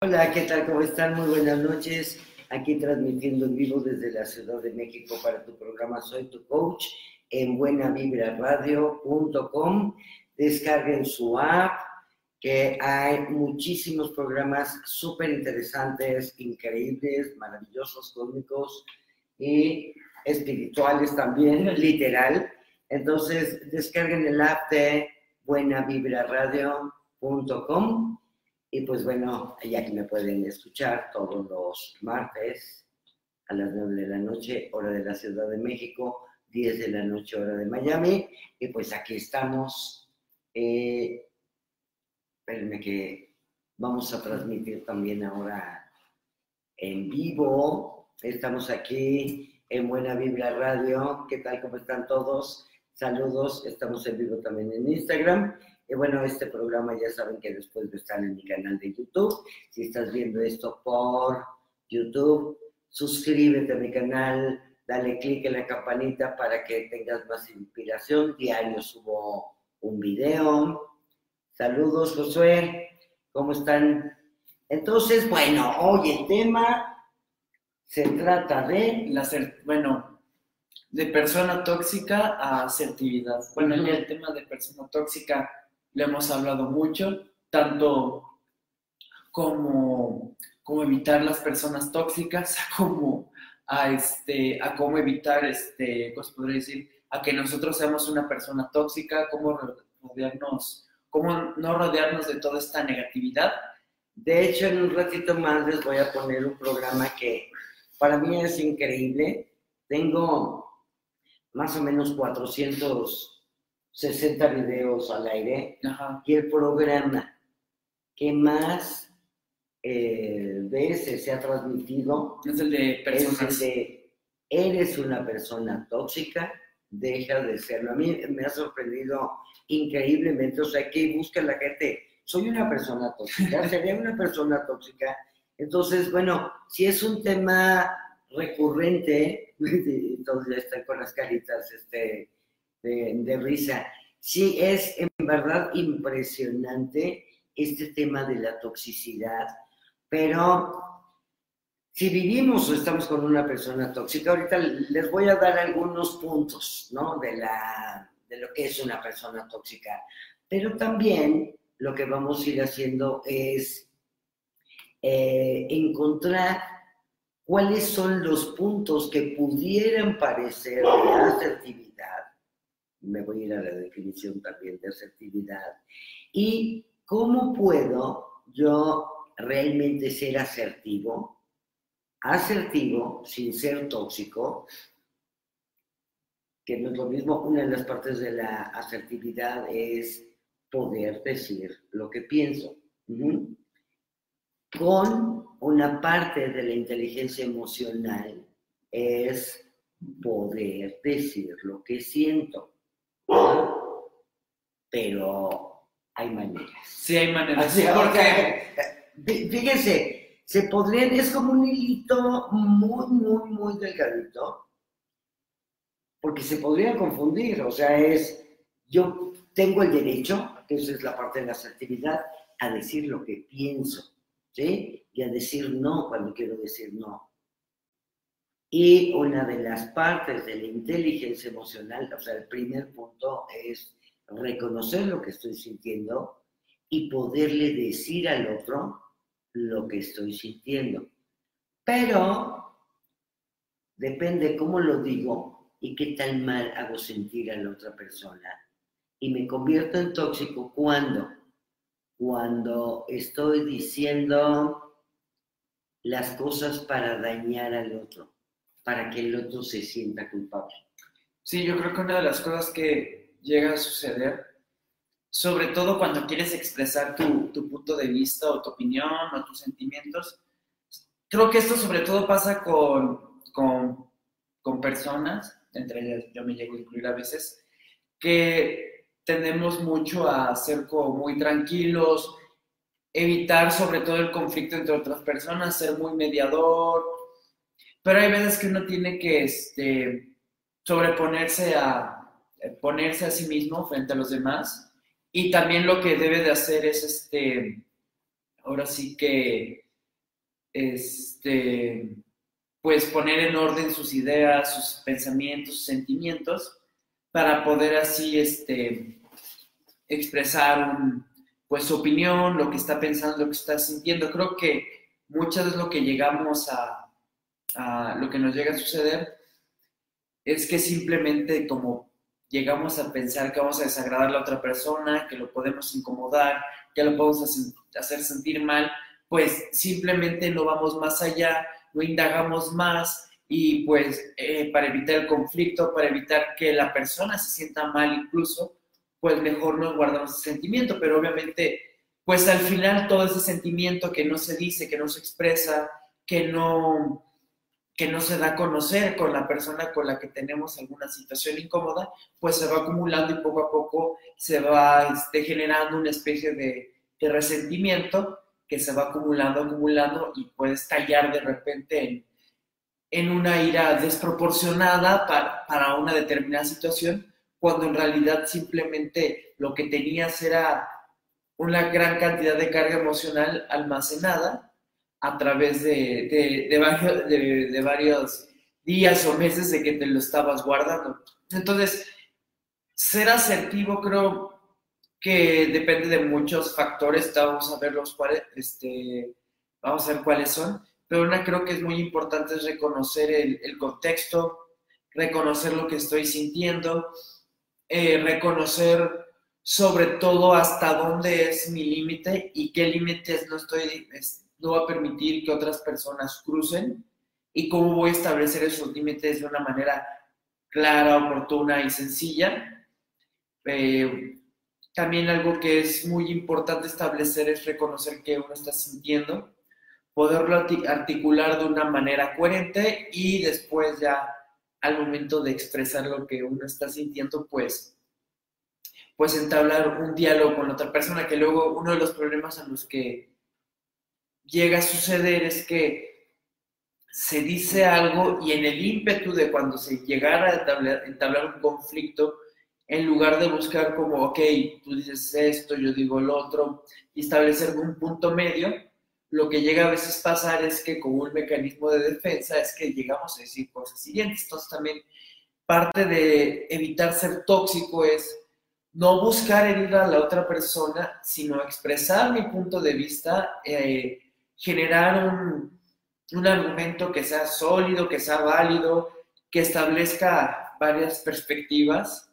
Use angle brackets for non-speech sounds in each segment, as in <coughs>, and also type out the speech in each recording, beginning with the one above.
Hola, ¿qué tal? ¿Cómo están? Muy buenas noches. Aquí transmitiendo en vivo desde la Ciudad de México para tu programa Soy tu Coach en buenavibraradio.com. Descarguen su app, que hay muchísimos programas súper interesantes, increíbles, maravillosos, cómicos y espirituales también, literal. Entonces, descarguen el app de buenavibraradio.com y pues bueno, ya que me pueden escuchar todos los martes a las 9 de la noche, hora de la Ciudad de México, 10 de la noche, hora de Miami. Y pues aquí estamos. Eh, espérenme que vamos a transmitir también ahora en vivo. Estamos aquí en Buena Biblia Radio. ¿Qué tal? ¿Cómo están todos? Saludos. Estamos en vivo también en Instagram. Y bueno, este programa ya saben que después de estar en mi canal de YouTube. Si estás viendo esto por YouTube, suscríbete a mi canal, dale clic en la campanita para que tengas más inspiración. Diario subo un video. Saludos, Josué. ¿Cómo están? Entonces, bueno, hoy el tema se trata de... La bueno, de persona tóxica a asertividad. Bueno, ya el tema de persona tóxica le hemos hablado mucho, tanto como, como evitar las personas tóxicas, <laughs> como a, este, a cómo evitar, este, ¿cómo podría decir? A que nosotros seamos una persona tóxica, cómo rodearnos, cómo no rodearnos de toda esta negatividad. De hecho, en un ratito más les voy a poner un programa que para mí es increíble. Tengo más o menos 400 60 videos al aire y el programa que más eh, veces se ha transmitido es el de personas. eres una persona tóxica, deja de serlo. A mí me ha sorprendido increíblemente, o sea, que busca la gente, soy una persona tóxica, <laughs> sería una persona tóxica. Entonces, bueno, si es un tema recurrente, <laughs> entonces ya están con las caritas, este, de, risa. Sí, es en verdad impresionante este tema de la toxicidad, pero si vivimos o estamos con una persona tóxica, ahorita les voy a dar algunos puntos, ¿no? De, la, de lo que es una persona tóxica, pero también lo que vamos a ir haciendo es eh, encontrar cuáles son los puntos que pudieran parecer de asertividad me voy a ir a la definición también de asertividad, y cómo puedo yo realmente ser asertivo, asertivo sin ser tóxico, que no es lo mismo, una de las partes de la asertividad es poder decir lo que pienso. Con una parte de la inteligencia emocional es poder decir lo que siento pero hay maneras. Sí, hay maneras. Así, porque, fíjense, se podrían, es como un hilito muy, muy, muy delgadito, porque se podría confundir, o sea, es, yo tengo el derecho, que esa es la parte de la asertividad, a decir lo que pienso, ¿sí? Y a decir no cuando quiero decir no. Y una de las partes de la inteligencia emocional, o sea, el primer punto es reconocer lo que estoy sintiendo y poderle decir al otro lo que estoy sintiendo. Pero depende cómo lo digo y qué tal mal hago sentir a la otra persona. Y me convierto en tóxico cuando, cuando estoy diciendo las cosas para dañar al otro para que el otro se sienta culpable. Sí, yo creo que una de las cosas que llega a suceder, sobre todo cuando quieres expresar tu, punto de vista o tu opinión o tus sentimientos, creo que esto sobre todo pasa con, con, personas, entre ellas yo me llego a incluir a veces, que tendemos mucho a ser como muy tranquilos, evitar sobre todo el conflicto entre otras personas, ser muy mediador, pero hay veces que uno tiene que este, sobreponerse a eh, ponerse a sí mismo frente a los demás y también lo que debe de hacer es este ahora sí que este, pues poner en orden sus ideas, sus pensamientos, sus sentimientos, para poder así este, expresar pues su opinión, lo que está pensando, lo que está sintiendo. Creo que muchas veces lo que llegamos a, a lo que nos llega a suceder es que simplemente como llegamos a pensar que vamos a desagradar a la otra persona, que lo podemos incomodar, que lo podemos hacer sentir mal, pues simplemente no vamos más allá, no indagamos más y pues eh, para evitar el conflicto, para evitar que la persona se sienta mal incluso, pues mejor nos guardamos ese sentimiento, pero obviamente pues al final todo ese sentimiento que no se dice, que no se expresa, que no que no se da a conocer con la persona con la que tenemos alguna situación incómoda, pues se va acumulando y poco a poco se va este, generando una especie de, resentimiento que se va acumulando, acumulando y puede estallar de repente en, una ira desproporcionada para, para, una determinada situación, cuando en realidad simplemente lo que tenías era una gran cantidad de carga emocional almacenada a través de, de, varios, días o meses de que te lo estabas guardando. Entonces, ser asertivo creo que depende de muchos factores, vamos a ver los cuales, este, vamos a ver cuáles son, pero una creo que es muy importante es reconocer el, contexto, reconocer lo que estoy sintiendo, eh, reconocer sobre todo hasta dónde es mi límite y qué límites no estoy, no va a permitir que otras personas crucen y cómo voy a establecer esos límites de una manera clara, oportuna y sencilla. Eh, también algo que es muy importante establecer es reconocer que uno está sintiendo, poderlo articular de una manera coherente y después ya al momento de expresar lo que uno está sintiendo, pues, pues entablar un diálogo con otra persona, que luego uno de los problemas a los que llega a suceder es que se dice algo y en el ímpetu de cuando se llegara a entablar, un conflicto, en lugar de buscar como, ok, tú dices esto, yo digo el otro, y establecer un punto medio, lo que llega a veces pasar es que como un mecanismo de defensa es que llegamos a decir cosas siguientes. Entonces también parte de evitar ser tóxico es no buscar herir a la otra persona, sino expresar mi punto de vista, eh, generar un, argumento que sea sólido, que sea válido, que establezca varias perspectivas,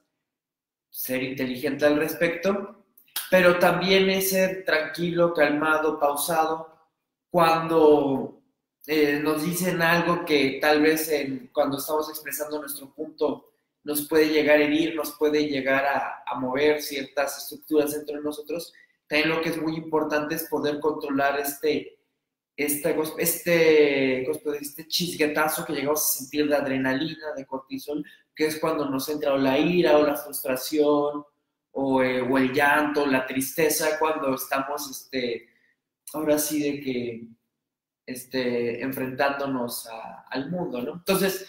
ser inteligente al respecto, pero también es ser tranquilo, calmado, pausado, cuando eh, nos dicen algo que tal vez cuando estamos expresando nuestro punto nos puede llegar a herir, nos puede llegar a, mover ciertas estructuras dentro de nosotros, también lo que es muy importante es poder controlar este, este, este, este chisguetazo que llegamos a sentir de adrenalina, de cortisol, que es cuando nos entra la ira o la frustración o, eh, o el llanto, la tristeza, cuando estamos, este, ahora sí, de que este, enfrentándonos al mundo, ¿no? Entonces,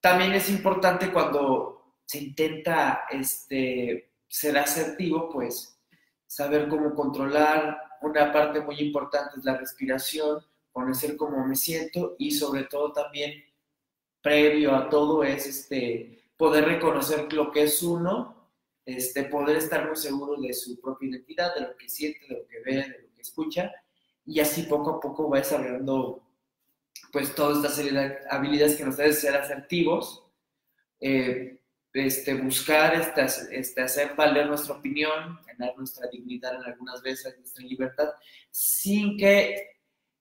también es importante cuando se intenta este, ser asertivo, pues saber cómo controlar una parte muy importante es la respiración, conocer cómo me siento y sobre todo también previo a todo es este, poder reconocer lo que es uno, este, poder estar muy seguro de su propia identidad, de lo que siente, de lo que ve, de lo que escucha y así poco a poco va desarrollando pues toda esta habilidades que nos deben ser asertivos, eh, este, buscar, este, este, hacer valer nuestra opinión, ganar nuestra dignidad en algunas veces, nuestra libertad, sin que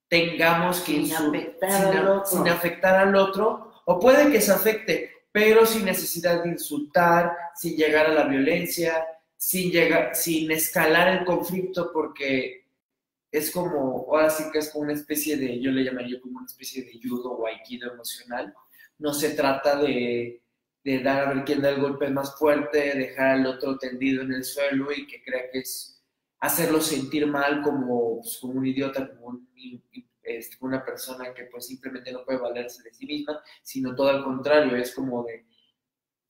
tengamos que sin afectar, al otro. sin afectar al otro, o puede que se afecte, pero sin necesidad de insultar, sin llegar a la violencia, sin, llegar, sin escalar el conflicto, porque es como, ahora sí que es como una especie de, yo le llamaría como una especie de judo o aikido emocional. No se trata de de dar a ver quién da el golpe más fuerte, dejar al otro tendido en el suelo y que crea que es hacerlo sentir mal como, pues, como un idiota, como este, una persona que pues simplemente no puede valerse de sí misma, sino todo al contrario, es como de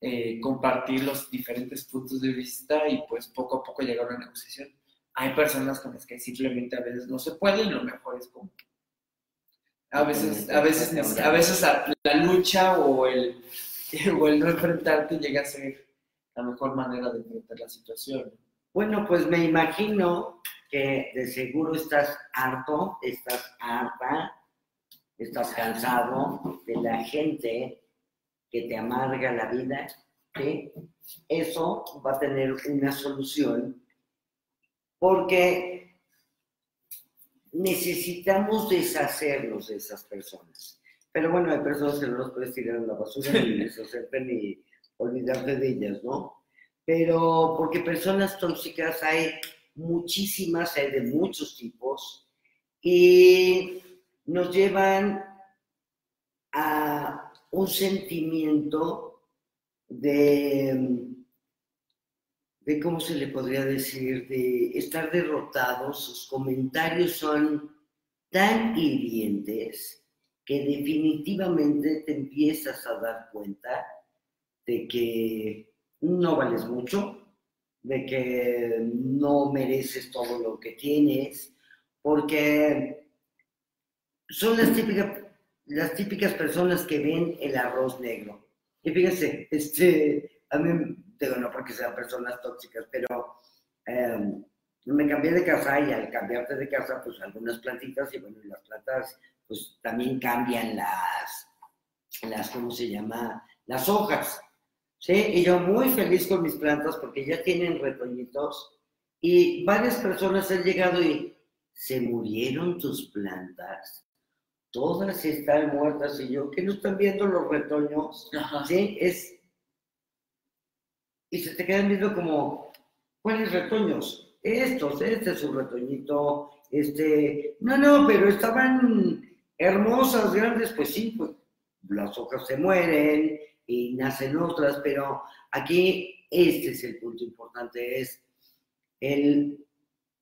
eh, compartir los diferentes puntos de vista y pues poco a poco llegar a una negociación. Hay personas con las que simplemente a veces no se puede y lo mejor es como A veces, a veces, a veces la lucha o el, <laughs> o el no enfrentarte llega a ser la mejor manera de enfrentar la situación. Bueno, pues me imagino que de seguro estás harto, estás harta, estás cansado de la gente que te amarga la vida, ¿sí? Eso va a tener una solución porque necesitamos deshacernos de esas personas. Pero bueno, hay personas que no los puedes tirar en la basura ni deshacerte ni olvidarte de ellas, ¿no? Pero porque personas tóxicas hay muchísimas, hay de muchos tipos y nos llevan a un sentimiento de, de, ¿cómo se le podría decir?, de estar derrotados. Sus comentarios son tan hirientes que definitivamente te empiezas a dar cuenta de que no vales mucho, de que no mereces todo lo que tienes, porque son las típicas, las típicas personas que ven el arroz negro. Y fíjense, este, a mí, digo, no porque sean personas tóxicas, pero em, me cambié de casa y al cambiarte de casa, pues algunas plantitas, y bueno, las plantas, pues también cambian las, las, ¿cómo se llama? Las hojas. ¿sí? Y yo muy feliz con mis plantas porque ya tienen retoñitos y varias personas han llegado y se murieron tus plantas. Todas están muertas y yo, ¿qué no están viendo los retoños? Sí, es... Y se te quedan viendo como, ¿cuáles retoños? Estos, este es un retoñito, este... No, no, pero estaban hermosas, grandes, pues sí, pues las hojas se mueren, y nacen otras, pero aquí este es el punto importante, es el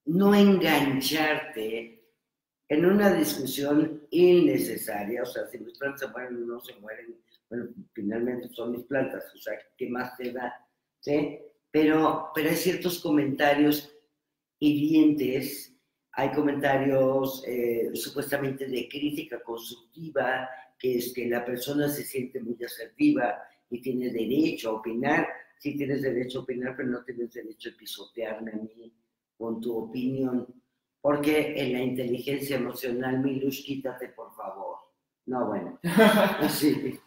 no engancharte en una discusión innecesaria, o sea, si mis plantas se mueren o no se mueren, bueno, finalmente son mis plantas, o sea, ¿qué más te da? ¿Sí? Pero, pero hay ciertos comentarios hirientes, hay comentarios eh, supuestamente de crítica constructiva, que es que la persona se siente muy asertiva y tiene derecho a opinar. Sí tienes derecho a opinar, pero no tienes derecho a pisotearme a mí con tu opinión. Porque en la inteligencia emocional, Milush, quítate por favor. No, bueno. <laughs> Sí.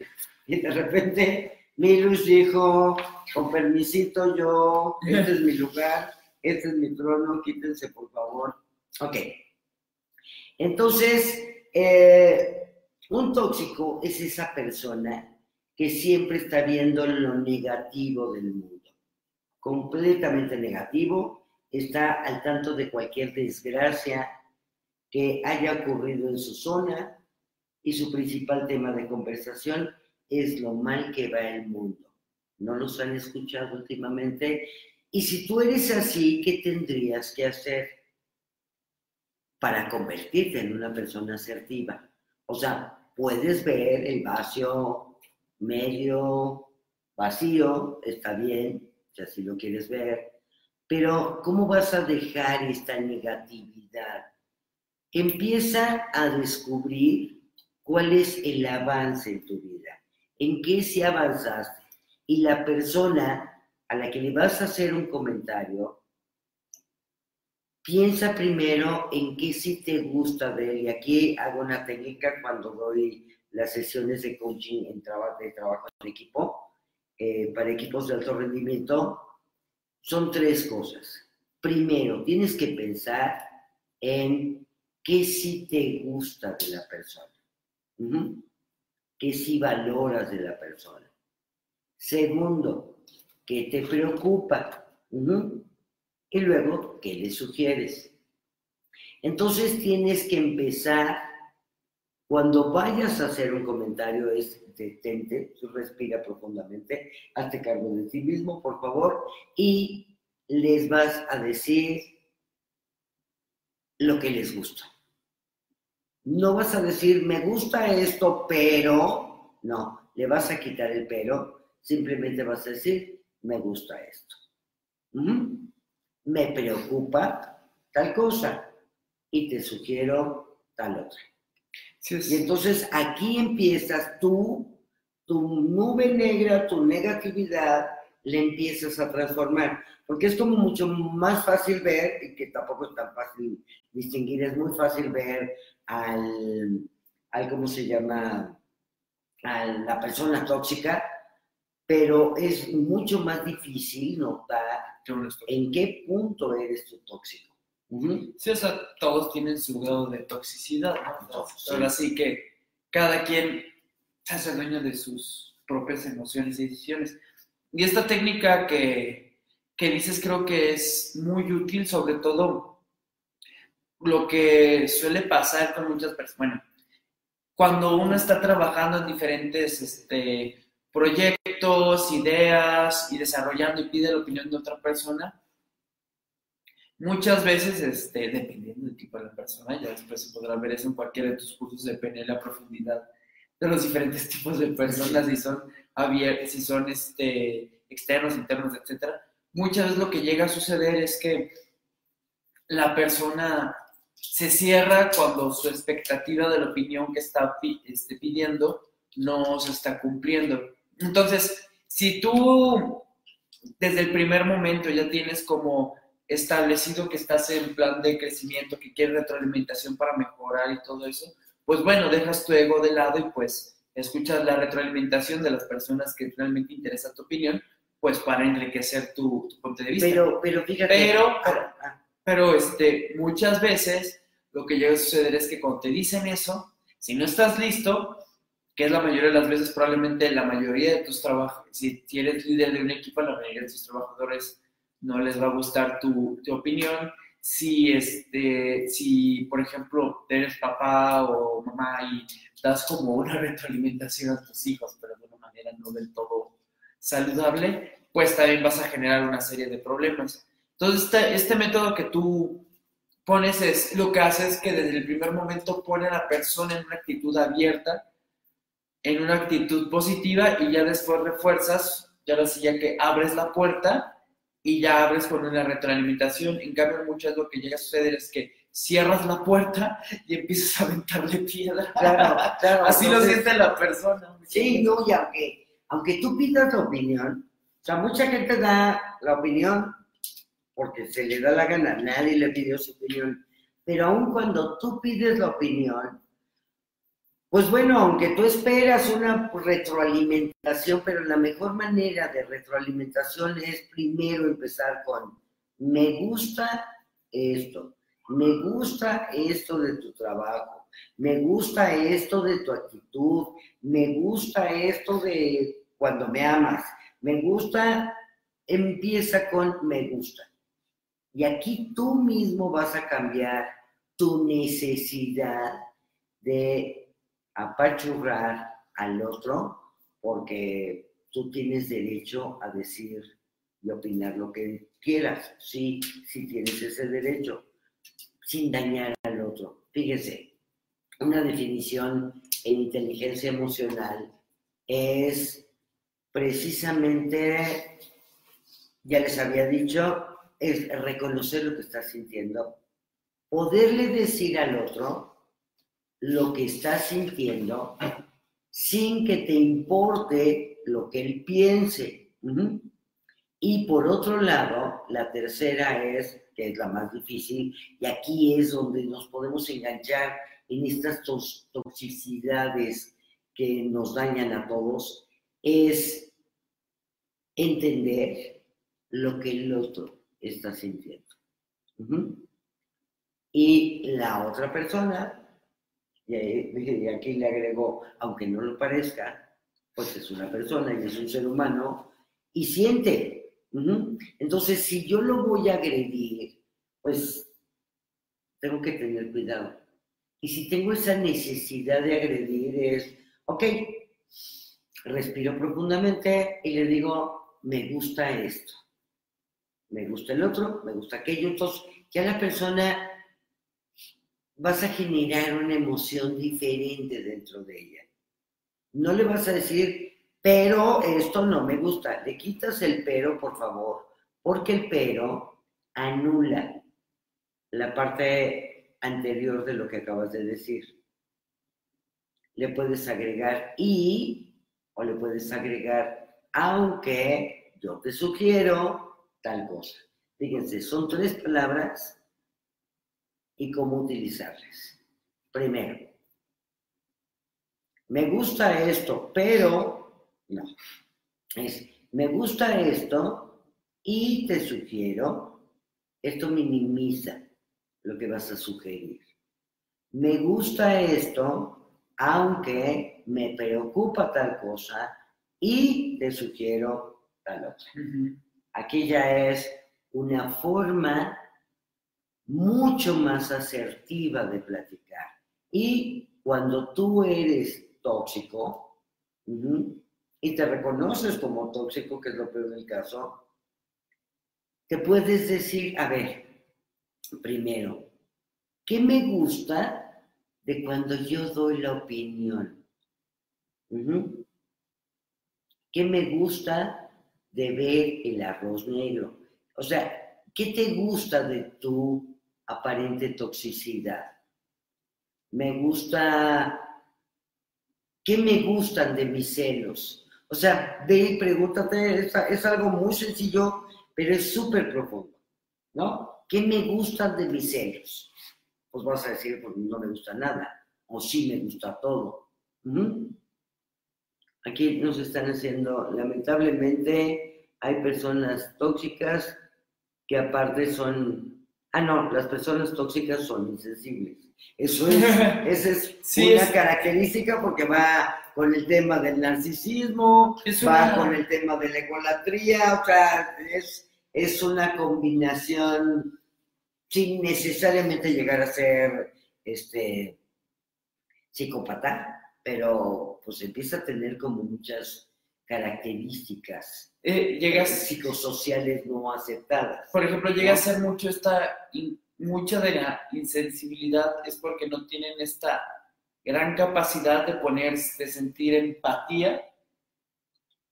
Y de repente Milush dijo, con permisito yo, este es mi lugar, este es mi trono, quítense por favor. Ok. Entonces, eh, un tóxico es esa persona que siempre está viendo lo negativo del mundo, completamente negativo, está al tanto de cualquier desgracia que haya ocurrido en su zona y su principal tema de conversación es lo mal que va el mundo. ¿No los han escuchado últimamente? Y si tú eres así, ¿qué tendrías que hacer para convertirte en una persona asertiva? O sea, puedes ver el vacío medio vacío, está bien, si así lo quieres ver, pero ¿cómo vas a dejar esta negatividad? Empieza a descubrir cuál es el avance en tu vida, en qué se avanzaste. Y la persona a la que le vas a hacer un comentario, piensa primero en qué sí te gusta de él. Y aquí hago una técnica cuando doy las sesiones de coaching en trabajo, de trabajo en equipo, eh, para equipos de alto rendimiento. Son tres cosas. Primero, tienes que pensar en qué sí te gusta de la persona, qué sí valoras de la persona. Segundo, qué te preocupa. Y luego, ¿qué le sugieres? Entonces tienes que empezar, cuando vayas a hacer un comentario, es detente, respira profundamente, hazte cargo de ti mismo, por favor, y les vas a decir lo que les gusta. No vas a decir, me gusta esto, pero, no, le vas a quitar el pero, simplemente vas a decir, me gusta esto me preocupa tal cosa y te sugiero tal otra. Sí, Y entonces aquí empiezas tú, tu nube negra, tu negatividad, le empiezas a transformar. Porque es como mucho más fácil ver, y que tampoco es tan fácil distinguir, es muy fácil ver al, al ¿cómo se llama? A la persona tóxica, pero es mucho más difícil notar en qué punto eres tú tóxico. Ujú. Sí, o sea, todos tienen su grado de toxicidad, ¿no? Todos, Ahora sí que cada quien se hace dueño de sus propias emociones y decisiones. Y esta técnica que, que dices creo que es muy útil, sobre todo lo que suele pasar con muchas personas. Bueno, cuando uno está trabajando en diferentes este, proyectos, ideas y desarrollando y pide la opinión de otra persona, muchas veces, este, dependiendo del tipo de la persona, ya después se podrá ver eso en cualquiera de tus cursos de PNL profundidad de los diferentes <laughs> tipos de personas, si son abiertos, si son este, externos, internos, etcétera. Muchas veces lo que llega a suceder es que la persona se cierra cuando su expectativa de la opinión que está este, pidiendo no se está cumpliendo. Entonces, si tú desde el primer momento ya tienes como establecido que estás en plan de crecimiento, que quieres retroalimentación para mejorar y todo eso, pues bueno, dejas tu ego de lado y pues escuchas la retroalimentación de las personas que realmente interesa tu opinión, pues para enriquecer tu, tu punto de vista. Pero, pero fíjate. Pero- Ah, ah, Pero este, muchas veces lo que llega a suceder es que cuando te dicen eso, si no estás listo, que es la mayoría de las veces, probablemente la mayoría de tus trabajos, si, si eres líder de un equipo, la mayoría de tus trabajadores no les va a gustar tu, tu opinión. Si, este, si, por ejemplo, eres papá o mamá y das como una <laughs> retroalimentación a tus hijos, pero de una manera no del todo saludable, pues también vas a generar una serie de problemas. Entonces, este, este método que tú pones es lo que hace es que desde el primer momento pone a la persona en una actitud abierta, en una actitud positiva y ya después refuerzas, ya ahora sí ya que abres la puerta y ya abres con una retroalimentación. En cambio, muchas lo que llega a suceder es que cierras la puerta y empiezas a aventarle piedra. Claro, claro. Así lo entonces- siente la persona. Sí, no, y aunque, aunque tú pidas la opinión, o sea, mucha gente da la opinión porque se le da la gana, nadie le pidió su opinión, pero aun cuando tú pides la opinión, pues bueno, aunque tú esperas una retroalimentación, pero la mejor manera de retroalimentación es primero empezar con, me gusta esto, me gusta esto de tu trabajo, me gusta esto de tu actitud, me gusta esto de cuando me amas, me gusta, empieza con me gusta. Y aquí tú mismo vas a cambiar tu necesidad de apachurrar al otro porque tú tienes derecho a decir y opinar lo que quieras. Sí, sí tienes ese derecho, sin dañar al otro. Fíjese, una definición en inteligencia emocional es precisamente, ya les había dicho, es reconocer lo que estás sintiendo, poderle decir al otro lo que estás sintiendo sin que te importe lo que él piense. Y por otro lado, la tercera es, que es la más difícil, y aquí es donde nos podemos enganchar en estas toxicidades que nos dañan a todos, es entender lo que el otro está sintiendo. Y la otra persona, y aquí le agregó, aunque no lo parezca, pues es una persona y es un ser humano y siente. Entonces, si yo lo voy a agredir, pues tengo que tener cuidado. Y si tengo esa necesidad de agredir es, ok, respiro profundamente y le digo, me gusta esto, me gusta el otro, me gusta aquello. Entonces, ya la persona vas a generar una emoción diferente dentro de ella. No le vas a decir, pero esto no me gusta. Le quitas el pero, por favor, porque el pero anula la parte anterior de lo que acabas de decir. le puedes agregar y o le puedes agregar aunque yo te sugiero tal cosa. Fíjense, son tres palabras y cómo utilizarlas. Primero, me gusta esto, pero no. Es, me gusta esto y te sugiero, esto minimiza lo que vas a sugerir. Me gusta esto, aunque me preocupa tal cosa y te sugiero tal otra. Aquí ya es una forma mucho más asertiva de platicar. Y cuando tú eres tóxico y te reconoces como tóxico, que es lo peor del caso, te puedes decir, a ver, primero, ¿qué me gusta de cuando yo doy la opinión? ¿Qué me gusta de ver el arroz negro? O sea, ¿qué te gusta de tu aparente toxicidad? Me gusta, ¿qué me gustan de mis celos? O sea, ve y pregúntate, es, algo muy sencillo, pero es súper profundo, ¿no? ¿Qué me gustan de mis celos? Pues vas a decir, pues no me gusta nada, o sí me gusta todo. Aquí nos están haciendo, lamentablemente, hay personas tóxicas que aparte son, ah, no, las personas tóxicas son insensibles. Eso es, <laughs> esa es una característica porque va con el tema del narcisismo, va con el tema de la egolatría, o sea, es, es una combinación sin necesariamente llegar a ser este psicópata, pero pues empieza a tener como muchas características eh, llegas, psicosociales no aceptadas. Por ejemplo, llega a ser mucho esta, mucha de la insensibilidad es porque no tienen esta gran capacidad de poner, de sentir empatía.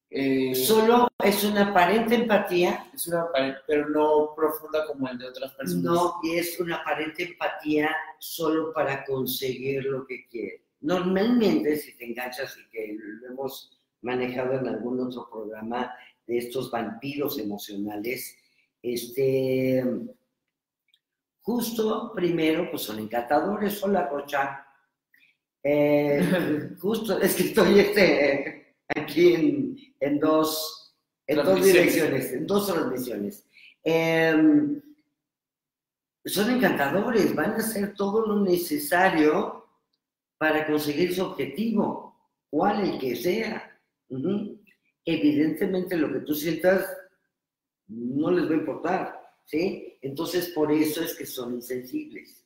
Eh, Solo es una aparente empatía. Es una aparente, pero no profunda como el de otras personas. No, y es una aparente empatía solo para conseguir lo que quiere. Normalmente, si te enganchas y que lo hemos manejado en algún otro programa de estos vampiros emocionales, este, justo primero, pues son encantadores, hola Rocha. Eh, <laughs> justo, es que estoy este, aquí en, dos, en dos direcciones, en dos transmisiones. Em, son encantadores, van a hacer todo lo necesario para conseguir su objetivo, cual el que sea. Evidentemente lo que tú sientas no les va a importar, ¿sí? Entonces por eso es que son insensibles.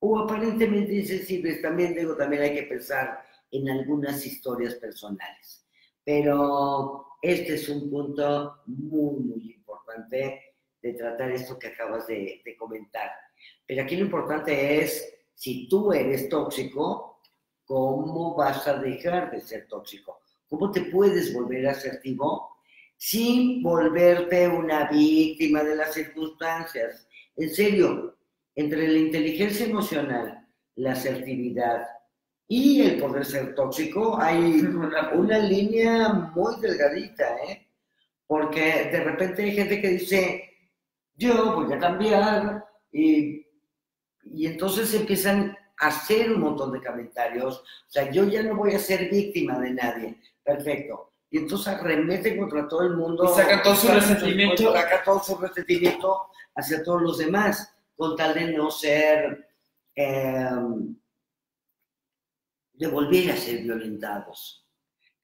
O aparentemente insensibles, también digo, también hay que pensar en algunas historias personales. Pero este es un punto muy, muy importante de tratar esto que acabas de, comentar. Pero aquí lo importante es, si tú eres tóxico, ¿Cómo vas a dejar de ser tóxico? ¿Cómo te puedes volver asertivo sin volverte una víctima de las circunstancias? En serio, entre la inteligencia emocional, la asertividad y el poder ser tóxico hay una, <laughs> línea muy delgadita, ¿eh? Porque de repente hay gente que dice, yo voy a cambiar y, y entonces empiezan hacer un montón de comentarios. O sea, yo ya no voy a ser víctima de nadie. Perfecto. Y entonces arremete contra todo el mundo. Y saca todo su resentimiento. Saca todo su resentimiento hacia todos los demás, con tal de no ser. Em, de volver a ser violentados.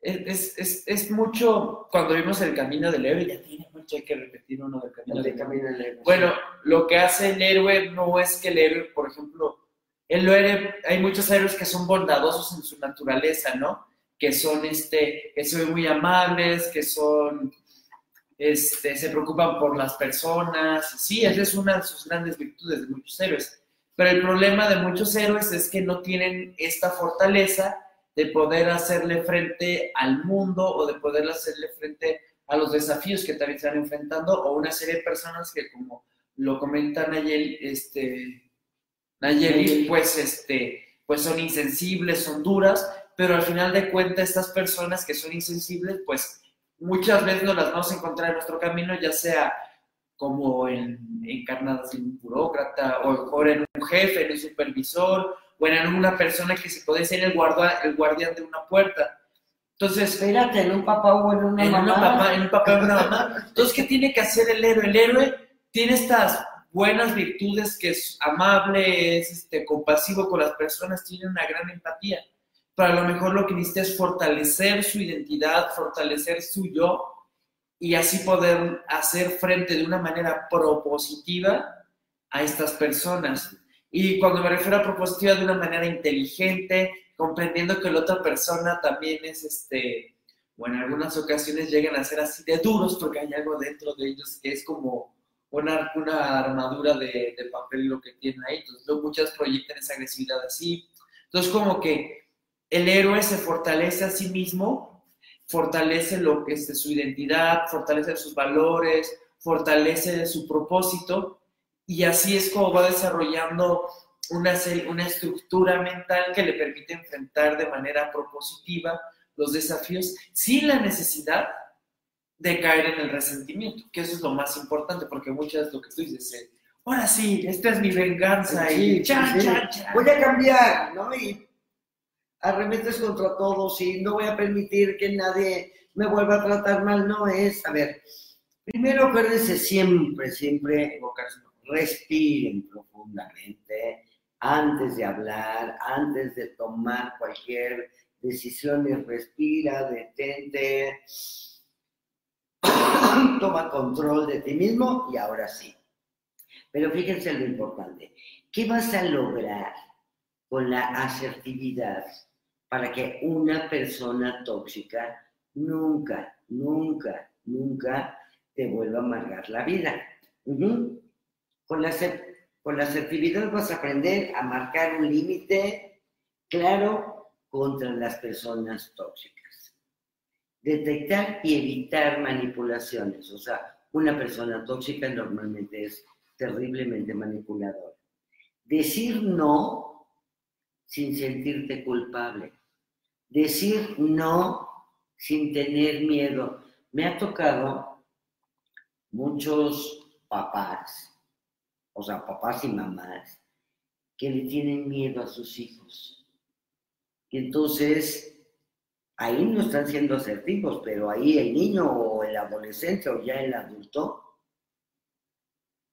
Es, es, es, mucho, cuando vimos el camino del héroe, ya tiene mucho, hay que repetir uno del camino, del, camino del héroe. Bueno, lo que hace el héroe no es que el héroe, por ejemplo, el hay muchos héroes que son bondadosos en su naturaleza, ¿no? Que son, este, que son muy amables, que son, este, se preocupan por las personas. Sí, esa es una de sus grandes virtudes de muchos héroes. Pero el problema de muchos héroes es que no tienen esta fortaleza de poder hacerle frente al mundo o de poder hacerle frente a los desafíos que también están enfrentando o una serie de personas que, como lo comentan ayer, este, Nayeli, pues, este, pues son insensibles, son duras, pero al final de cuentas estas personas que son insensibles, pues muchas veces nos las vamos a encontrar en nuestro camino, ya sea como en, encarnadas en un burócrata, o en un jefe, en un supervisor, o en una persona que se puede ser el, guarda, el guardián de una puerta. Entonces, espérate, en un papá o en una mamá. en un papá o en una mamá. Entonces, ¿qué tiene que hacer el héroe? El héroe tiene estas buenas virtudes, que es amable, es este, compasivo con las personas, tiene una gran empatía. Pero a lo mejor lo que necesita es fortalecer su identidad, fortalecer su yo y así poder hacer frente de una manera propositiva a estas personas. Y cuando me refiero a propositiva, de una manera inteligente, comprendiendo que la otra persona también es, este, o en algunas ocasiones llegan a ser así de duros porque hay algo dentro de ellos que es como una, una armadura de, de papel lo que tienen ahí. Entonces, muchas proyectan esa agresividad así. Entonces, como que el héroe se fortalece a sí mismo, fortalece lo que es de su identidad, fortalece sus valores, fortalece su propósito, y así es como va desarrollando una, una estructura mental que le permite enfrentar de manera propositiva los desafíos sin la necesidad de caer en el resentimiento, que eso es lo más importante, porque muchas veces lo que tú dices es, ahora sí, esta es mi venganza y chan, chan, chan. voy a cambiar, ¿no? Y arremetes contra todos y no voy a permitir que nadie me vuelva a tratar mal, no es, a ver, primero acuérdense siempre, siempre, respiren profundamente antes de hablar, antes de tomar cualquier decisión, respira, detente, <coughs> toma control de ti mismo y ahora sí. Pero fíjense lo importante. ¿Qué vas a lograr con la asertividad para que una persona tóxica nunca, nunca, nunca te vuelva a amargar la vida? con, la, con la asertividad vas a aprender a marcar un límite claro contra las personas tóxicas detectar y evitar manipulaciones. O sea, una persona tóxica normalmente es terriblemente manipuladora. Decir no sin sentirte culpable. Decir no sin tener miedo. Me ha tocado muchos papás, o sea, papás y mamás, que le tienen miedo a sus hijos. Y entonces ahí no están siendo asertivos, pero ahí el niño o el adolescente o ya el adulto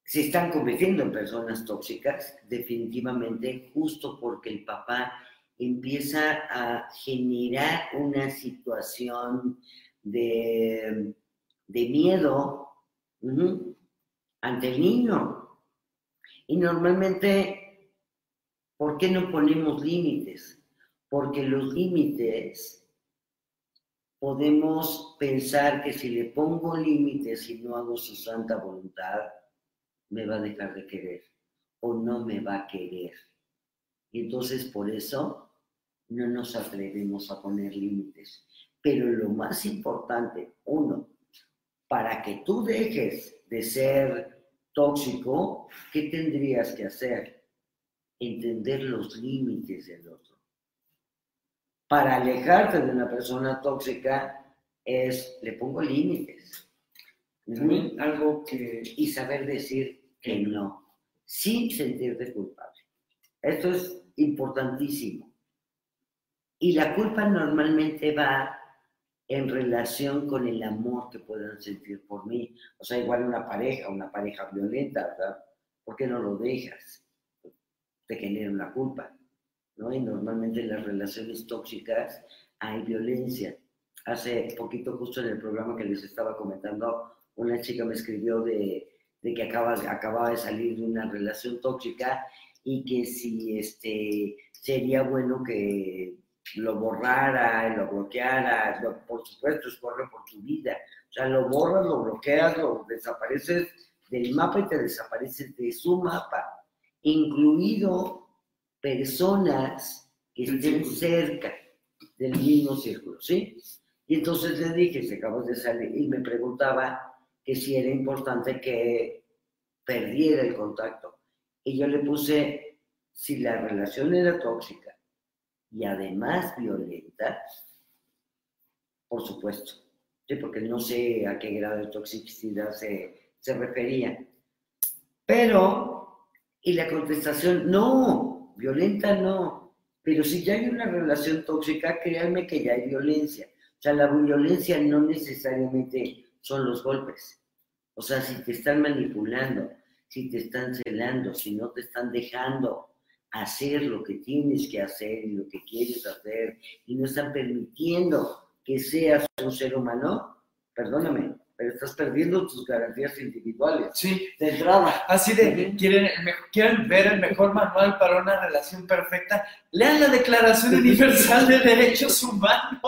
se están convirtiendo en personas tóxicas, definitivamente, justo porque el papá empieza a generar una situación de, miedo ante el niño. Y normalmente, ¿por qué no ponemos límites? Porque los límites podemos pensar que si le pongo límites y no hago su santa voluntad, me va a dejar de querer o no me va a querer. Y entonces por eso no nos atrevemos a poner límites. Pero lo más importante, uno, para que tú dejes de ser tóxico, ¿qué tendrías que hacer? Entender los límites del otro para alejarte de una persona tóxica es, le pongo límites. algo que... Y saber decir que no, sin sentirte culpable. Esto es importantísimo. Y la culpa normalmente va en relación con el amor que puedan sentir por mí. O sea, igual una pareja, una pareja violenta, ¿verdad? ¿Por qué no lo dejas? Te genera una culpa. ¿no? Y normalmente en las relaciones tóxicas hay violencia. Hace poquito, justo en el programa que les estaba comentando, una chica me escribió de, de que acaba, acababa de salir de una relación tóxica y que si este, sería bueno que lo borrara, lo bloqueara, por supuesto, corre por tu vida. O sea, lo borras, lo bloqueas, lo desapareces del mapa y te desapareces de su mapa, incluido personas que estén cerca del mismo círculo, ¿sí? Y entonces le dije, se acabó de salir, y me preguntaba que si era importante que perdiera el contacto. Y yo le puse, si la relación era tóxica, y además violenta, por supuesto. Sí, porque no sé a qué grado de toxicidad se, se refería. Pero, y la contestación, no, violenta no. Pero si ya hay una relación tóxica, créanme que ya hay violencia. O sea, la violencia no necesariamente son los golpes. O sea, si te están manipulando, si te están celando, si no te están dejando hacer lo que tienes que hacer y lo que quieres hacer y no están permitiendo que seas un ser humano, perdóname, pero estás perdiendo tus garantías individuales. Sí. De entrada. Así de, ¿quieren, ¿quieren ver el mejor manual para una relación perfecta? Lean la Declaración Universal de Derechos Humanos.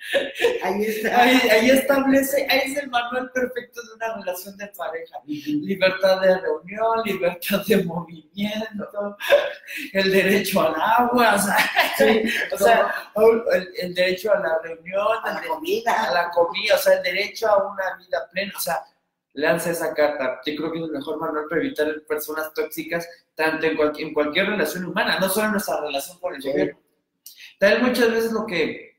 <laughs> Ahí está. Ahí, establece, ahí es el manual perfecto de una relación de pareja. Libertad de reunión, libertad de movimiento, el derecho al agua, o sea, <laughs> o sea el, el, derecho a la reunión, a la comida. A la comida, o sea, el derecho a una vida plena, o sea, lanza esa carta. Yo creo que es el mejor manual para evitar personas tóxicas, tanto en cualquier, en cualquier relación humana, no solo en nuestra relación con el gobierno. Tal muchas veces lo que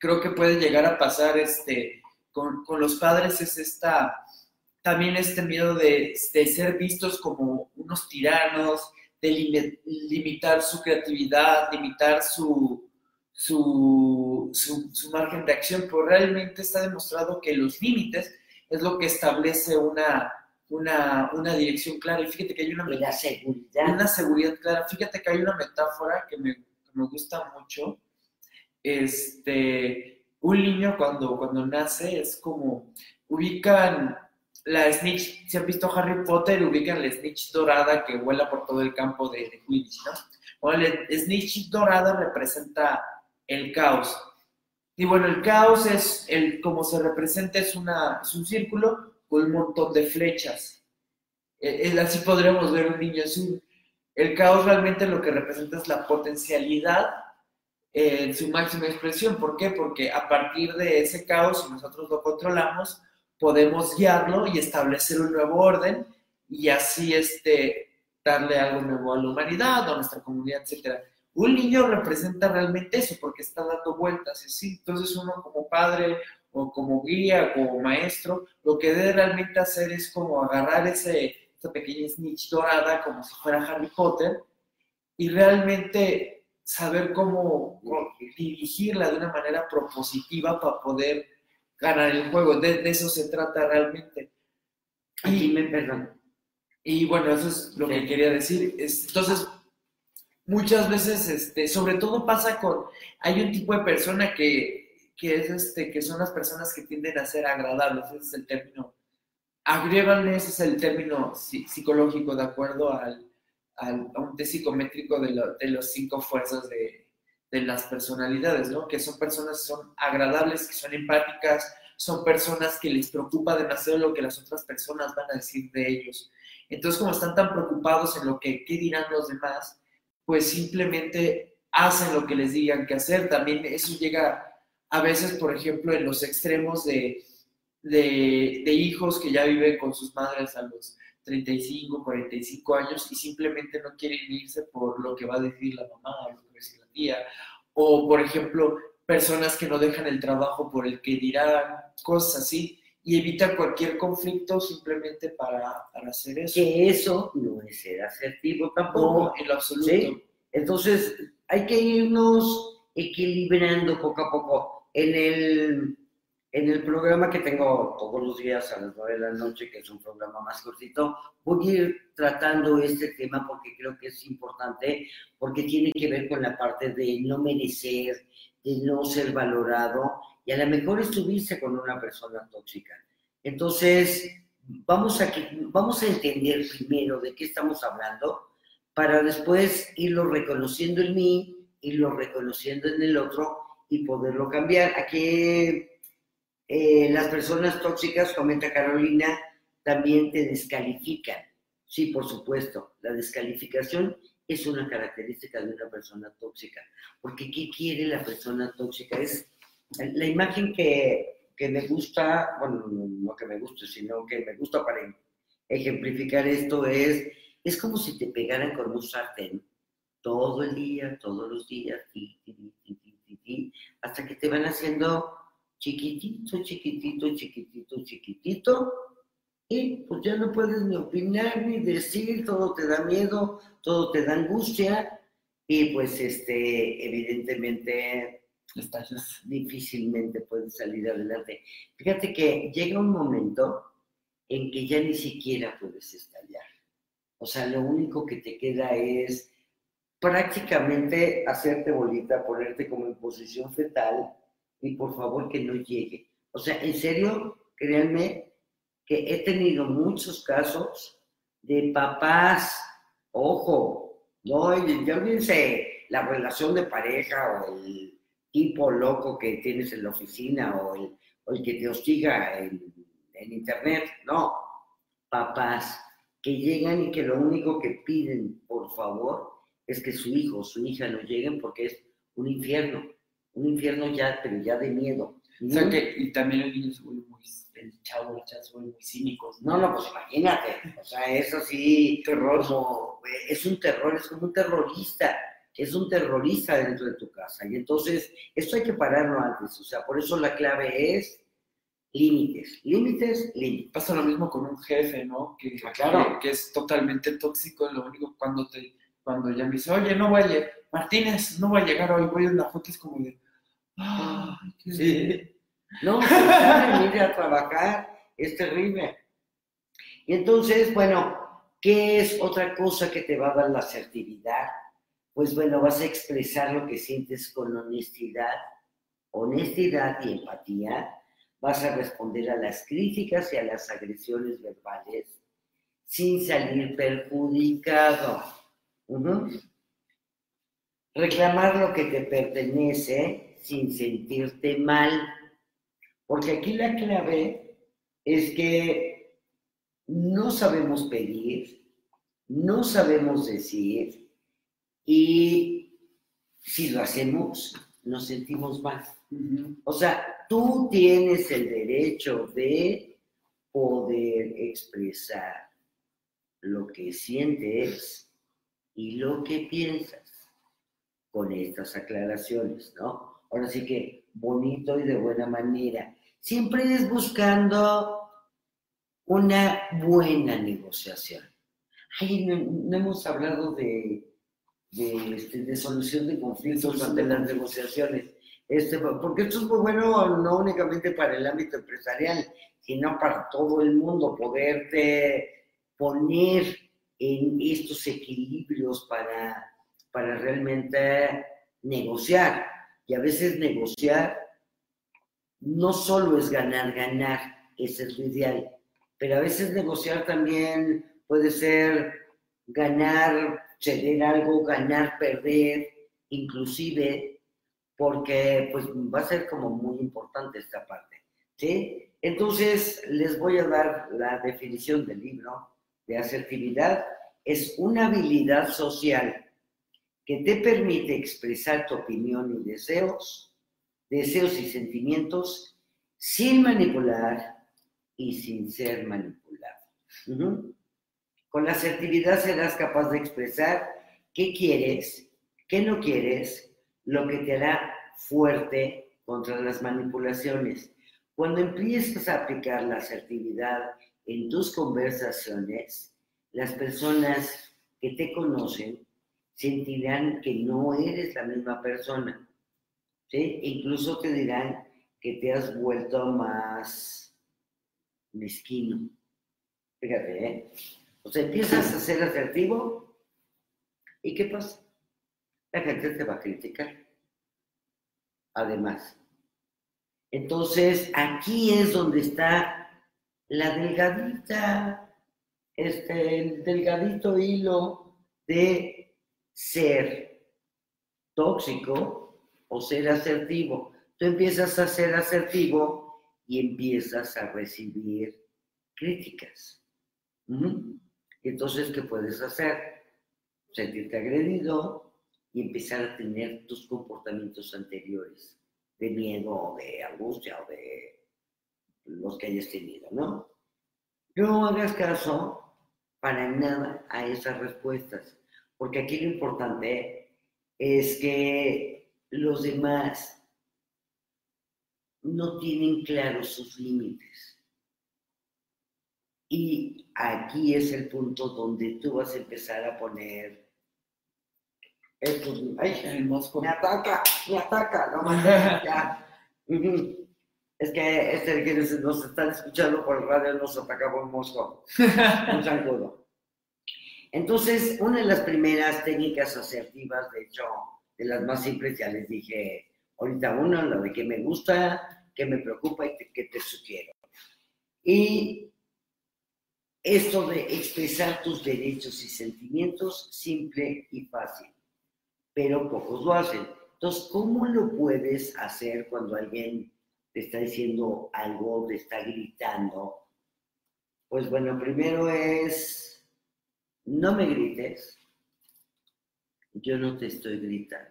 creo que puede llegar a pasar este, con, con los padres es esta, también este miedo de, de ser vistos como unos tiranos, de limitar su creatividad, limitar su, su, su, su, margen de acción, pero realmente está demostrado que los límites es lo que establece una, una, una dirección clara. Y fíjate que hay una, la seguridad. una seguridad clara. Fíjate que hay una metáfora que me, que me gusta mucho, este, un niño cuando, cuando nace es como, ubican la snitch, si han visto Harry Potter, ubican la snitch dorada que vuela por todo el campo de, de Quidditch, ¿no? Bueno, la snitch dorada representa el caos. Y bueno, el caos es, el, como se representa, es, una, es un círculo con un montón de flechas. Eh, así podremos ver un niño azul. El caos realmente lo que representa es la potencialidad en su máxima expresión. ¿Por qué? Porque a partir de ese caos, si nosotros lo controlamos, podemos guiarlo y establecer un nuevo orden y así este, darle algo nuevo a la humanidad a nuestra comunidad, etc. Un niño representa realmente eso porque está dando vueltas, ¿sí? Entonces uno como padre o como guía, como maestro, lo que debe realmente hacer es como agarrar ese, esa pequeña snitch dorada como si fuera Harry Potter y realmente saber cómo dirigirla de una manera propositiva para poder ganar el juego. De, eso se trata realmente. Y, me perdón. Y bueno, eso es lo que quería decir. entonces, muchas veces, este, sobre todo pasa con, hay un tipo de persona que, que, es este, que son las personas que tienden a ser agradables, ese es el término. Agrégables es el término psicológico de acuerdo al, a un test psicométrico de, de los cinco fuerzas de, de, las personalidades, ¿no? Que son personas que son agradables, que son empáticas, son personas que les preocupa demasiado lo que las otras personas van a decir de ellos. Entonces, como están tan preocupados en lo que qué dirán los demás, pues simplemente hacen lo que les digan que hacer. También eso llega a veces, por ejemplo, en los extremos de, de, de hijos que ya viven con sus madres a los 35, 45 años y simplemente no quieren irse por lo que va a decir la mamá lo que va a decir la tía. O, por ejemplo, personas que no dejan el trabajo por el que dirán cosas así y evitan cualquier conflicto simplemente para, para hacer eso. Que eso no es ser asertivo tampoco. No, en lo absoluto. Entonces, hay que irnos equilibrando poco a poco. En el en el programa que tengo todos los días a las 9 de la noche, que es un programa más cortito, voy a ir tratando este tema porque creo que es importante, porque tiene que ver con la parte de no merecer, de no ser valorado, y a lo mejor estuviste con una persona tóxica. Entonces, vamos a, vamos a entender primero de qué estamos hablando, para después irlo reconociendo en mí, irlo reconociendo en el otro y poderlo cambiar. Aquí eh, las personas tóxicas, comenta Carolina, también te descalifican. Sí, por supuesto, la descalificación es una característica de una persona tóxica. Porque ¿qué quiere la persona tóxica? Es la imagen que, que me gusta, bueno, no que me guste, sino que me gusta para ejemplificar esto es, es como si te pegaran con un sartén todo el día, todos los días, hasta que te van haciendo chiquitito, chiquitito, chiquitito, chiquitito, y pues ya no puedes ni opinar ni decir, todo te da miedo, todo te da angustia, y pues este, evidentemente Estallas. difícilmente puedes salir adelante. Fíjate que llega un momento en que ya ni siquiera puedes estallar. O sea, lo único que te queda es prácticamente hacerte bolita, ponerte como en posición fetal y por favor que no llegue. O sea, en serio, créanme que he tenido muchos casos de papás, ojo, no, ya olvídense la relación de pareja o el tipo loco que tienes en la oficina o el, o el que te hostiga en, en internet, no, papás que llegan y que lo único que piden, por favor, es que su hijo o su hija no lleguen porque es un infierno, un infierno ya, pero ya de miedo. O sea que, y también el niño se vuelve muy, el chavo, el chavo se vuelve muy cínicos. No, no, pues imagínate, o sea, eso sí, Terror. como, eh, es un terror, es como un terrorista, es un terrorista dentro de tu casa. Y entonces, esto hay que pararlo antes, o sea, por eso la clave es límites, límites, límites. Pasa lo mismo con un jefe, ¿no? Que, Ah, claro. que, que es totalmente tóxico, lo único cuando te, cuando ya me dice, oye, no voy a llegar, Martínez, no voy a llegar hoy, voy a una foto, es como de, ay, qué Sí. No, pensar en ir a trabajar es terrible. Y entonces, bueno, ¿qué es otra cosa que te va a dar la asertividad? Pues bueno, vas a expresar lo que sientes con honestidad, honestidad y empatía. Vas a responder a las críticas y a las agresiones verbales sin salir perjudicado. Ujú. Reclamar lo que te pertenece sin sentirte mal. Porque aquí la clave es que no sabemos pedir, no sabemos decir y si lo hacemos nos sentimos mal. O sea, tú tienes el derecho de poder expresar lo que sientes y lo que piensas con estas aclaraciones, ¿no? Ahora sí que bonito y de buena manera. Siempre es buscando una buena negociación. Ay, no, no hemos hablado de, de, este, de solución de conflictos ante las negociaciones. Este, porque esto es muy bueno no únicamente para el ámbito empresarial, sino para todo el mundo, poderte poner en estos equilibrios para, para realmente negociar. Y a veces negociar no solo es ganar, ganar, ese es lo ideal, pero a veces negociar también puede ser ganar, ceder algo, ganar, perder, inclusive, porque pues va a ser como muy importante esta parte, ¿sí? Entonces, les voy a dar la definición del libro de asertividad. Es una habilidad social que te permite expresar tu opinión y deseos, deseos y sentimientos sin manipular y sin ser manipulado. Con la asertividad serás capaz de expresar qué quieres, qué no quieres, lo que te hará fuerte contra las manipulaciones. Cuando empiezas a aplicar la asertividad en tus conversaciones, las personas que te conocen sentirán que no eres la misma persona. ¿sí? Incluso te dirán que te has vuelto más mezquino. Fíjate, ¿eh? O sea, empiezas a ser asertivo y ¿qué pasa? La gente te va a criticar. Además. Entonces, aquí es donde está la delgadita, este, el delgadito hilo de ser tóxico o ser asertivo. Tú empiezas a ser asertivo y empiezas a recibir críticas. Y entonces, ¿qué puedes hacer? Sentirte agredido y empezar a tener tus comportamientos anteriores de miedo o de angustia o de los que hayas tenido, ¿no? No hagas caso para nada a esas respuestas, porque aquí lo importante es que los demás no tienen claros sus límites. Y aquí es el punto donde tú vas a empezar a poner. El mosco. Me ataca, me ataca, no <laughs> ya. Es que este que nos están escuchando por el radio nos ataca por mosco. <laughs> Un zancudo. Entonces, una de las primeras técnicas asertivas, de hecho, de las más simples, ya les dije ahorita una, la de que me gusta, que me preocupa y que te sugiero. Y esto de expresar tus derechos y sentimientos, simple y fácil, pero pocos lo hacen. Entonces, ¿cómo lo puedes hacer cuando alguien te está diciendo algo, te está gritando? Pues bueno, primero es, no me grites, yo no te estoy gritando.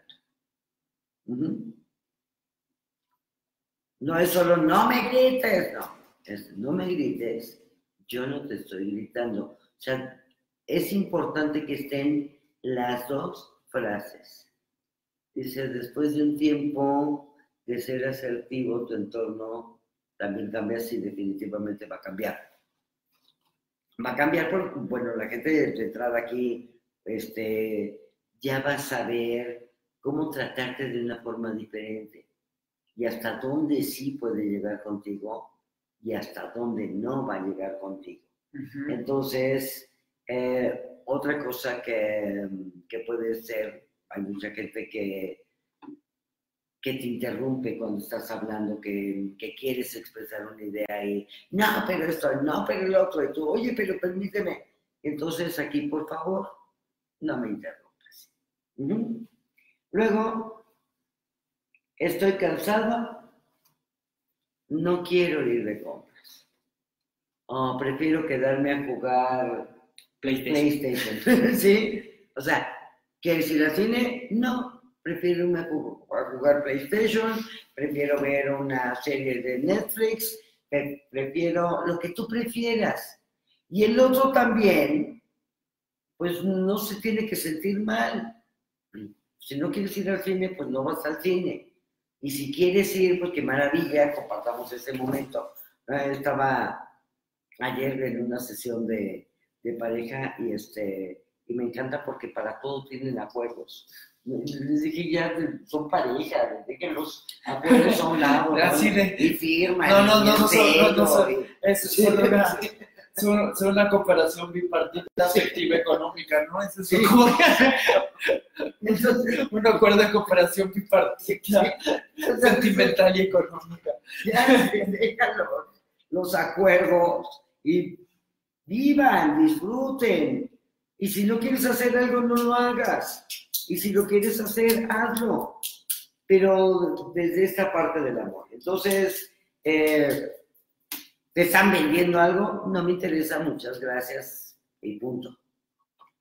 No es solo no me grites, no, es no me grites, yo no te estoy gritando. O sea, es importante que estén las dos frases. Dice, después de un tiempo de ser asertivo, tu entorno también cambia, sí, definitivamente va a cambiar. Va a cambiar porque, bueno, la gente de entrada aquí, este, ya va a saber cómo tratarte de una forma diferente y hasta dónde sí puede llegar contigo y hasta dónde no va a llegar contigo. Ujú. Entonces, eh, otra cosa que, que puede ser, hay mucha gente que, que te interrumpe cuando estás hablando, que, que quieres expresar una idea y, no, pero esto, no, pero el otro, y tú, oye, pero permíteme. Entonces, aquí, por favor, no me interrumpas. Luego, estoy cansado, no quiero ir de compras. Oh, prefiero quedarme a jugar PlayStation. PlayStation. <laughs> ¿Sí? O sea, ¿quieres ir al cine? No, prefiero jugar PlayStation, prefiero ver una serie de Netflix, pre- prefiero lo que tú prefieras. Y el otro también, pues no se tiene que sentir mal. Si no quieres ir al cine, pues no vas al cine. Y si quieres ir, pues qué maravilla, compartamos ese momento. Ah, Estaba ayer en una sesión de, de pareja y este y me encanta porque para todo tienen acuerdos. Les dije ya son pareja, dejen los acuerdos a un lado ¿no? Así de- y firman. No, no, no, no no, no son- Es solo una, <laughs> es una- es una cooperación bipartita afectiva económica, ¿no? Es eso, Sí. como <laughs> un acuerdo de cooperación bipartita sentimental y económica. ya dejan los, los acuerdos y vivan, disfruten. Y si no quieres hacer algo, no lo hagas. Y si lo quieres hacer, hazlo. Pero desde esta parte del amor. Entonces, eh, ¿te están vendiendo algo? No me interesa, muchas gracias. Y punto.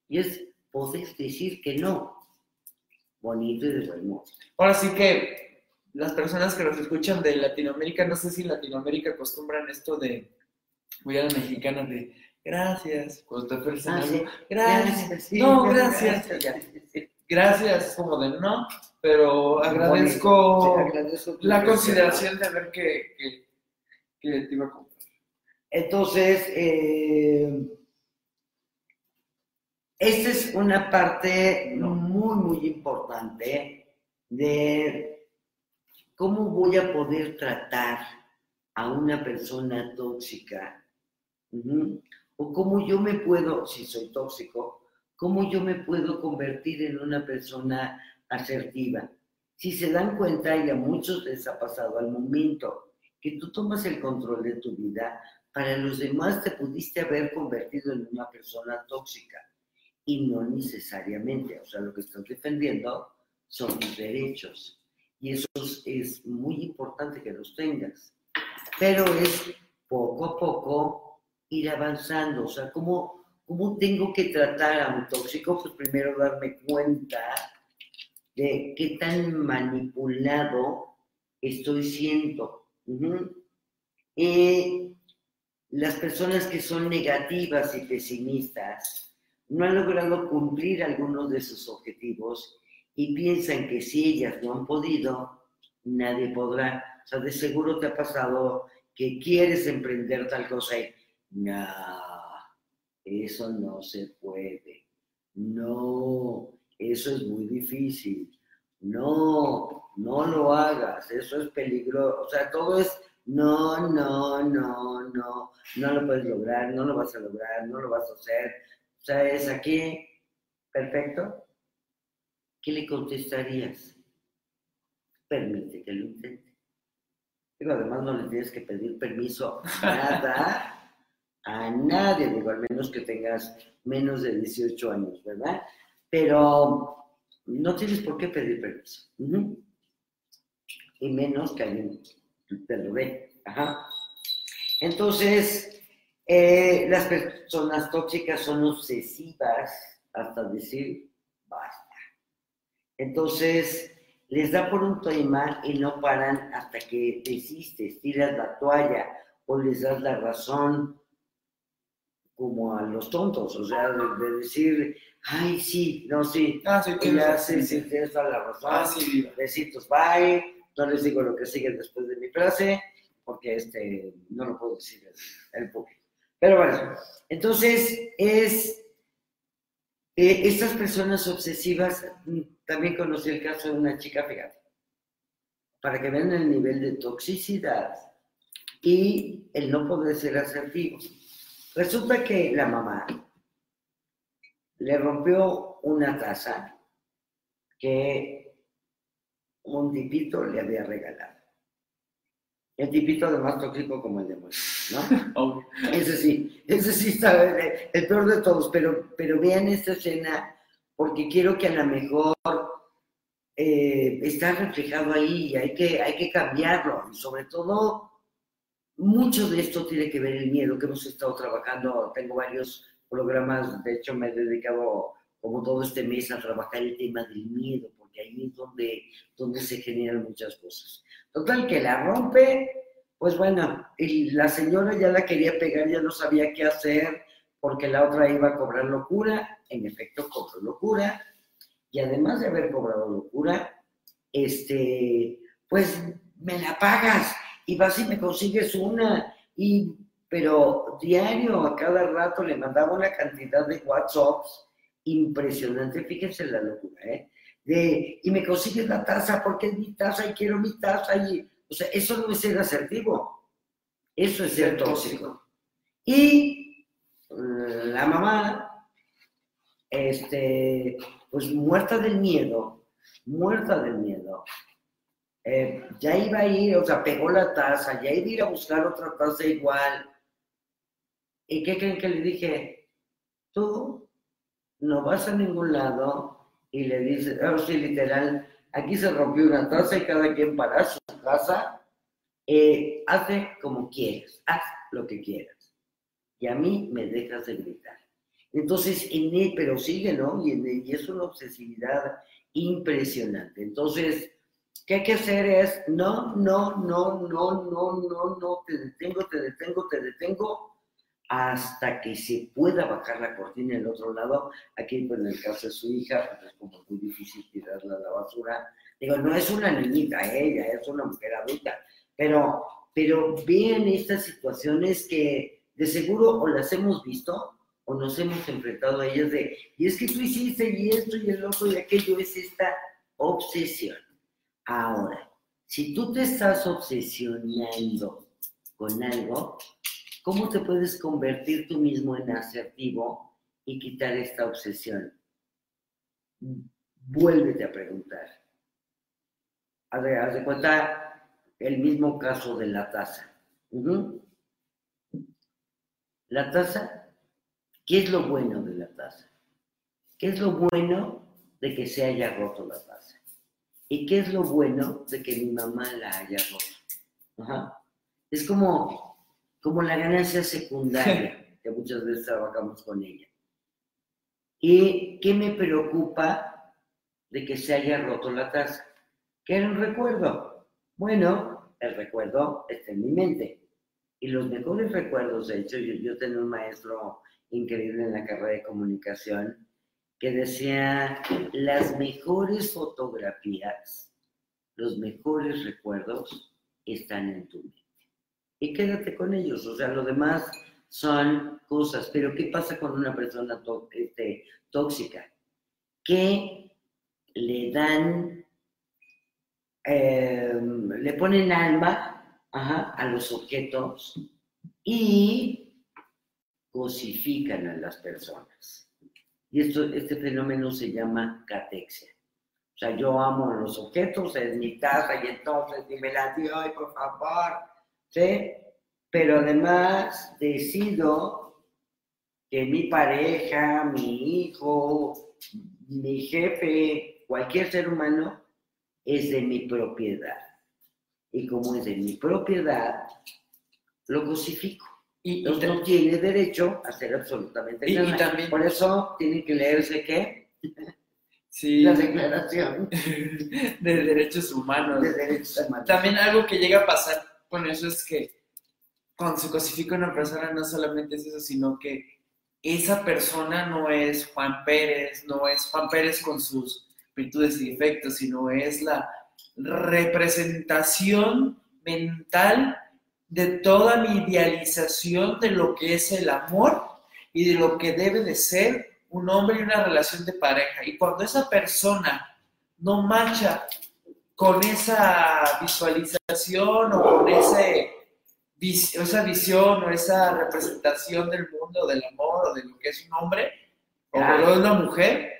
Y es poder decir que no. Bonito y de. Ahora sí que las personas que nos escuchan de Latinoamérica, no sé si en Latinoamérica acostumbran esto de, voy a la mexicana de, gracias, cuando te ofrecen Ah, algo, sí. gracias, sí, no, gracias, gracias. gracias, como de no, pero agradezco Sí, agradezco tu la consideración de ver que, que, que te iba a comprar. Entonces, eh, esta es una parte muy, muy importante de cómo voy a poder tratar a una persona tóxica. Ujú. O cómo yo me puedo, si soy tóxico, cómo yo me puedo convertir en una persona asertiva. Si se dan cuenta, y a muchos les ha pasado al momento que tú tomas el control de tu vida, para los demás te pudiste haber convertido en una persona tóxica. Y no necesariamente, o sea, lo que estás defendiendo son tus derechos. Y eso es, es muy importante que los tengas, pero es poco a poco ir avanzando, o sea, ¿cómo, cómo tengo que tratar a un tóxico? Pues primero darme cuenta de qué tan manipulado estoy siendo. Ujú. Y las personas que son negativas y pesimistas, no han logrado cumplir algunos de sus objetivos y piensan que si ellas no han podido, nadie podrá. O sea, de seguro te ha pasado que quieres emprender tal cosa y, no, eso no se puede. No, eso es muy difícil. No, no lo hagas, eso es peligroso. O sea, todo es no, no, no, no, no lo puedes lograr, no lo vas a lograr, no lo vas a hacer. O sea, es aquí, perfecto. ¿Qué le contestarías? Permite que lo intente. Digo, además no le tienes que pedir permiso nada, a nadie, digo, al menos que tengas menos de 18 años, ¿verdad? Pero no tienes por qué pedir permiso. Y menos que alguien te lo dé. Entonces, eh, las personas tóxicas son obsesivas hasta decir basta. Entonces, les da por un tema y no paran hasta que desistes, tiras la toalla o les das la razón como a los tontos, o sea, de, decir, ay, sí, no, sí, ah, sí, ya, sí, sí, tienes toda la razón, ah, sí, besitos, bye, no les digo lo que sigue después de mi frase, porque este, no lo puedo decir el, público. Pero bueno, entonces es, eh, estas personas obsesivas, también conocí el caso de una chica, fíjate, para que vean el nivel de toxicidad y el no poder ser asertivo. Resulta que la mamá le rompió una taza que un tipito le había regalado. El tipito además tóxico como el demonio, ¿no? <laughs> Ese sí, ese sí está el peor de todos, pero, pero vean esta escena porque quiero que a lo mejor eh, está reflejado ahí y hay que, hay que cambiarlo. Y sobre todo, mucho de esto tiene que ver el miedo que hemos estado trabajando. Tengo varios programas, de hecho me he dedicado como todo este mes a trabajar el tema del miedo, porque ahí es donde, donde se generan muchas cosas. Total, que la rompe, pues bueno, la señora ya la quería pegar, ya no sabía qué hacer, porque la otra iba a cobrar locura, en efecto cobró locura, y además de haber cobrado locura, este, pues me la pagas y vas y me consigues una, y, pero diario, a cada rato le mandaba una cantidad de WhatsApps impresionante, fíjense la locura, ¿eh? De, y me consigues la taza porque es mi taza y quiero mi taza, y, o sea, eso no es ser asertivo, eso es ser tóxico. Y la mamá, este, pues muerta del miedo, muerta del miedo, eh, ya iba a ir, o sea, pegó la taza, ya iba a ir a buscar otra taza igual. ¿Y qué creen que le dije? Tú no vas a ningún lado y le dices, oh, sí, literal, aquí se rompió una taza y cada quien para su casa, eh, hace como quieras, haz lo que quieras. Y a mí me dejas de gritar. Entonces, en pero sigue, ¿no? Y, y es una obsesividad impresionante. Entonces, ¿qué hay que hacer? Es, no, no, no, no, no, no, no, te detengo, te detengo, te detengo, hasta que se pueda bajar la cortina del otro lado. Aquí, pues, en el caso de su hija, pues es como muy difícil tirarla a la basura. Digo, no es una niñita ella, es una mujer adulta, pero, pero vean estas situaciones que de seguro o las hemos visto o nos hemos enfrentado a ellas de, y es que tú hiciste y esto y el otro y aquello, es esta obsesión. Ahora, si tú te estás obsesionando con algo, ¿cómo te puedes convertir tú mismo en asertivo y quitar esta obsesión? Vuélvete a preguntar. Haz de, haz cuenta el mismo caso de la taza. La taza ¿Qué es lo bueno de la taza? ¿Qué es lo bueno de que se haya roto la taza? ¿Y qué es lo bueno de que mi mamá la haya roto? Es como, como la ganancia secundaria <laughs> que muchas veces trabajamos con ella. ¿Y qué me preocupa de que se haya roto la taza? ¿Qué era un recuerdo? Bueno, el recuerdo está en mi mente. Y los mejores recuerdos, de hecho, yo, yo tenía un maestro increíble en la carrera de comunicación que decía, las mejores fotografías, los mejores recuerdos están en tu mente. Y quédate con ellos, o sea, lo demás son cosas, pero ¿qué pasa con una persona este, tóxica? Que le dan, em, le ponen alma a los objetos y cosifican a las personas. Y esto, este fenómeno se llama catexia. O sea, yo amo los objetos, es mi casa y entonces me la doy, por favor. ¿Sí? Pero además decido que mi pareja, mi hijo, mi jefe, cualquier ser humano es de mi propiedad. Y como es de mi propiedad, lo cosifico. Y, no tiene derecho a hacer absolutamente nada. Y también, Por eso tiene que leerse qué? Sí. La declaración <laughs> de derechos humanos. De derechos humanos. También algo que llega a pasar con eso es que cuando se cosifica una persona no solamente es eso, sino que esa persona no es Juan Pérez, no es Juan Pérez con sus virtudes y defectos, sino es la representación mental de toda mi idealización de lo que es el amor y de lo que debe de ser un hombre y una relación de pareja. Y cuando esa persona no marcha con esa visualización o con ese, esa visión o esa representación del mundo, del amor o de lo que es un hombre o de una mujer,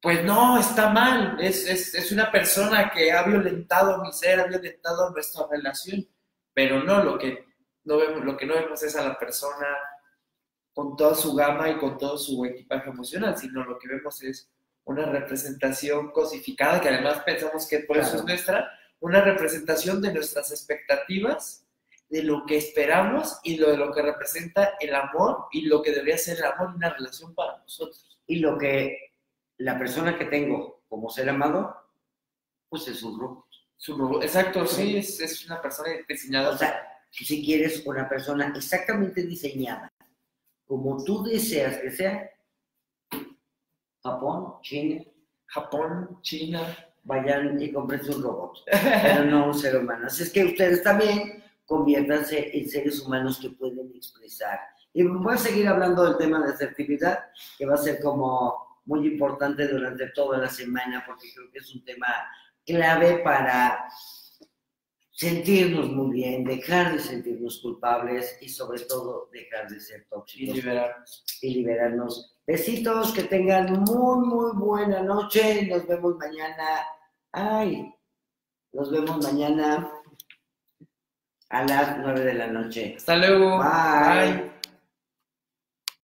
pues no, está mal. Es, es, es una persona que ha violentado mi ser, ha violentado nuestra relación pero no, lo que no vemos, lo que no vemos es a la persona con toda su gama y con todo su equipaje emocional, sino lo que vemos es una representación cosificada, que además pensamos que por eso es nuestra, una representación de nuestras expectativas, de lo que esperamos y lo de lo que representa el amor y lo que debería ser el amor en una relación para nosotros. Y lo que la persona que tengo como ser amado, pues es un robot. Su exacto, sí, es, es, una persona diseñada. O sea, si quieres una persona exactamente diseñada, como tú deseas que sea, Japón, China. Japón, China. Vayan y compren un robot, pero no un ser humano. Así es que ustedes también conviértanse en seres humanos que pueden expresar. Y voy a seguir hablando del tema de asertividad, que va a ser como muy importante durante toda la semana, porque creo que es un tema clave para sentirnos muy bien, dejar de sentirnos culpables y sobre todo dejar de ser tóxicos. Y liberarnos. Y liberarnos. Besitos, que tengan muy, muy buena noche. Nos vemos mañana. Ay, nos vemos mañana a las nueve de la noche. Hasta luego. Bye.